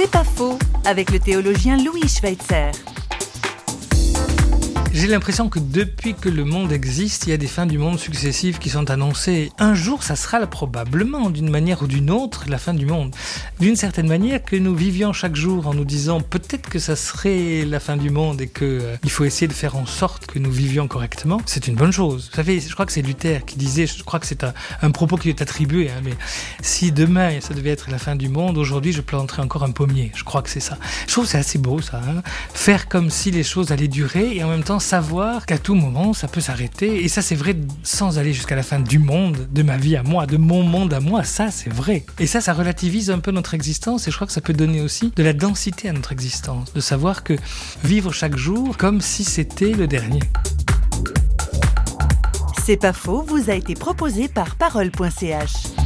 C'est pas faux avec le théologien Louis Schweitzer. J'ai l'impression que depuis que le monde existe, il y a des fins du monde successives qui sont annoncées. Un jour, ça sera probablement, d'une manière ou d'une autre, la fin du monde. D'une certaine manière, que nous vivions chaque jour en nous disant peut-être que ça serait la fin du monde et qu'il euh, faut essayer de faire en sorte que nous vivions correctement, c'est une bonne chose. Vous savez, je crois que c'est Luther qui disait, je crois que c'est un, propos qui est attribué, hein, mais si demain ça devait être la fin du monde, aujourd'hui je planterais encore un pommier. Je crois que c'est ça. Je trouve que c'est assez beau ça. Hein. Faire comme si les choses allaient durer et en même temps savoir qu'à tout moment, ça peut s'arrêter. Et ça, c'est vrai sans aller jusqu'à la fin du monde, de ma vie à moi, de mon monde à moi. Ça, c'est vrai. Et ça, ça relativise un peu notre existence. Et je crois que ça peut donner aussi de la densité à notre existence. De savoir que vivre chaque jour comme si c'était le dernier. C'est pas faux, vous a été proposé par parole.ch.